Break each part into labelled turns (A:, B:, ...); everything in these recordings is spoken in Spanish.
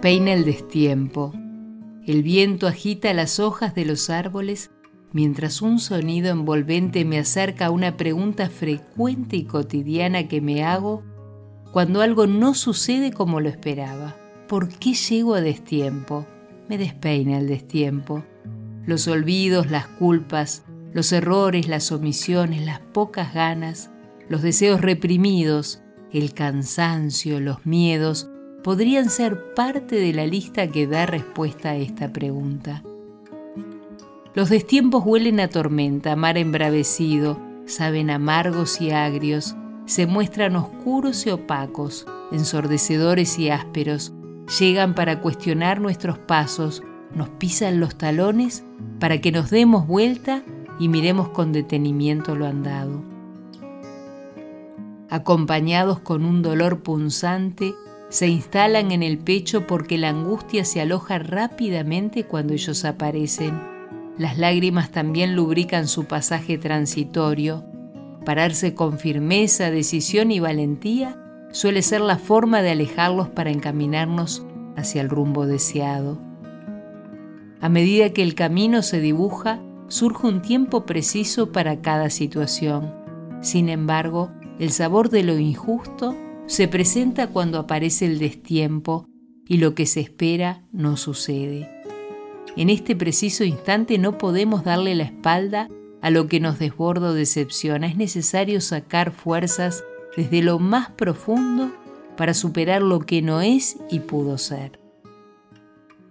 A: despeina el destiempo. El viento agita las hojas de los árboles mientras un sonido envolvente me acerca a una pregunta frecuente y cotidiana que me hago cuando algo no sucede como lo esperaba. ¿Por qué llego a destiempo? Me despeina el destiempo. Los olvidos, las culpas, los errores, las omisiones, las pocas ganas, los deseos reprimidos, el cansancio, los miedos, podrían ser parte de la lista que da respuesta a esta pregunta. Los destiempos huelen a tormenta, mar embravecido, saben amargos y agrios, se muestran oscuros y opacos, ensordecedores y ásperos, llegan para cuestionar nuestros pasos, nos pisan los talones para que nos demos vuelta y miremos con detenimiento lo andado. Acompañados con un dolor punzante, se instalan en el pecho porque la angustia se aloja rápidamente cuando ellos aparecen. Las lágrimas también lubrican su pasaje transitorio. Pararse con firmeza, decisión y valentía suele ser la forma de alejarlos para encaminarnos hacia el rumbo deseado. A medida que el camino se dibuja, surge un tiempo preciso para cada situación. Sin embargo, el sabor de lo injusto se presenta cuando aparece el destiempo y lo que se espera no sucede. En este preciso instante no podemos darle la espalda a lo que nos desborda o decepciona. Es necesario sacar fuerzas desde lo más profundo para superar lo que no es y pudo ser.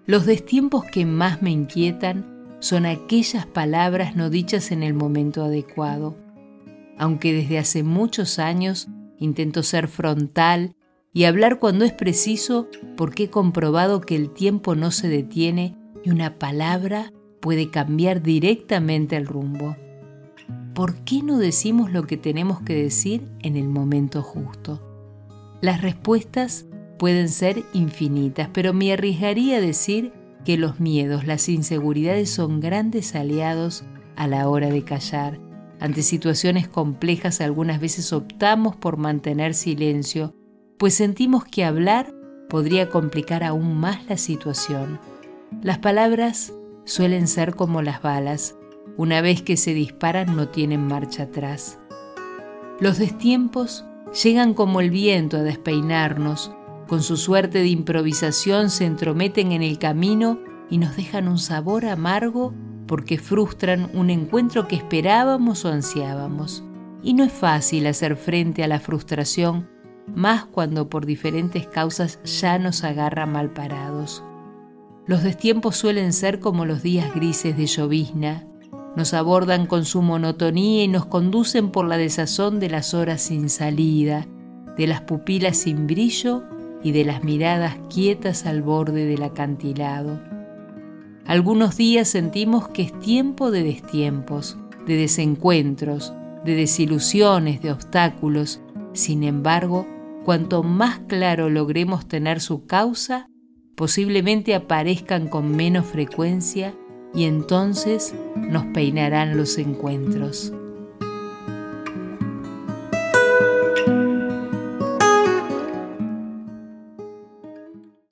A: Los destiempos que más me inquietan son aquellas palabras no dichas en el momento adecuado. Aunque desde hace muchos años Intento ser frontal y hablar cuando es preciso porque he comprobado que el tiempo no se detiene y una palabra puede cambiar directamente el rumbo. ¿Por qué no decimos lo que tenemos que decir en el momento justo? Las respuestas pueden ser infinitas, pero me arriesgaría a decir que los miedos, las inseguridades son grandes aliados a la hora de callar ante situaciones complejas algunas veces optamos por mantener silencio, pues sentimos que hablar podría complicar aún más la situación. Las palabras suelen ser como las balas, una vez que se disparan no tienen marcha atrás. Los destiempos llegan como el viento a despeinarnos, con su suerte de improvisación se entrometen en el camino y nos dejan un sabor amargo porque frustran un encuentro que esperábamos o ansiábamos. Y no es fácil hacer frente a la frustración, más cuando por diferentes causas ya nos agarra mal parados. Los destiempos suelen ser como los días grises de llovizna, nos abordan con su monotonía y nos conducen por la desazón de las horas sin salida, de las pupilas sin brillo y de las miradas quietas al borde del acantilado. Algunos días sentimos que es tiempo de destiempos, de desencuentros, de desilusiones, de obstáculos. Sin embargo, cuanto más claro logremos tener su causa, posiblemente aparezcan con menos frecuencia y entonces nos peinarán los encuentros.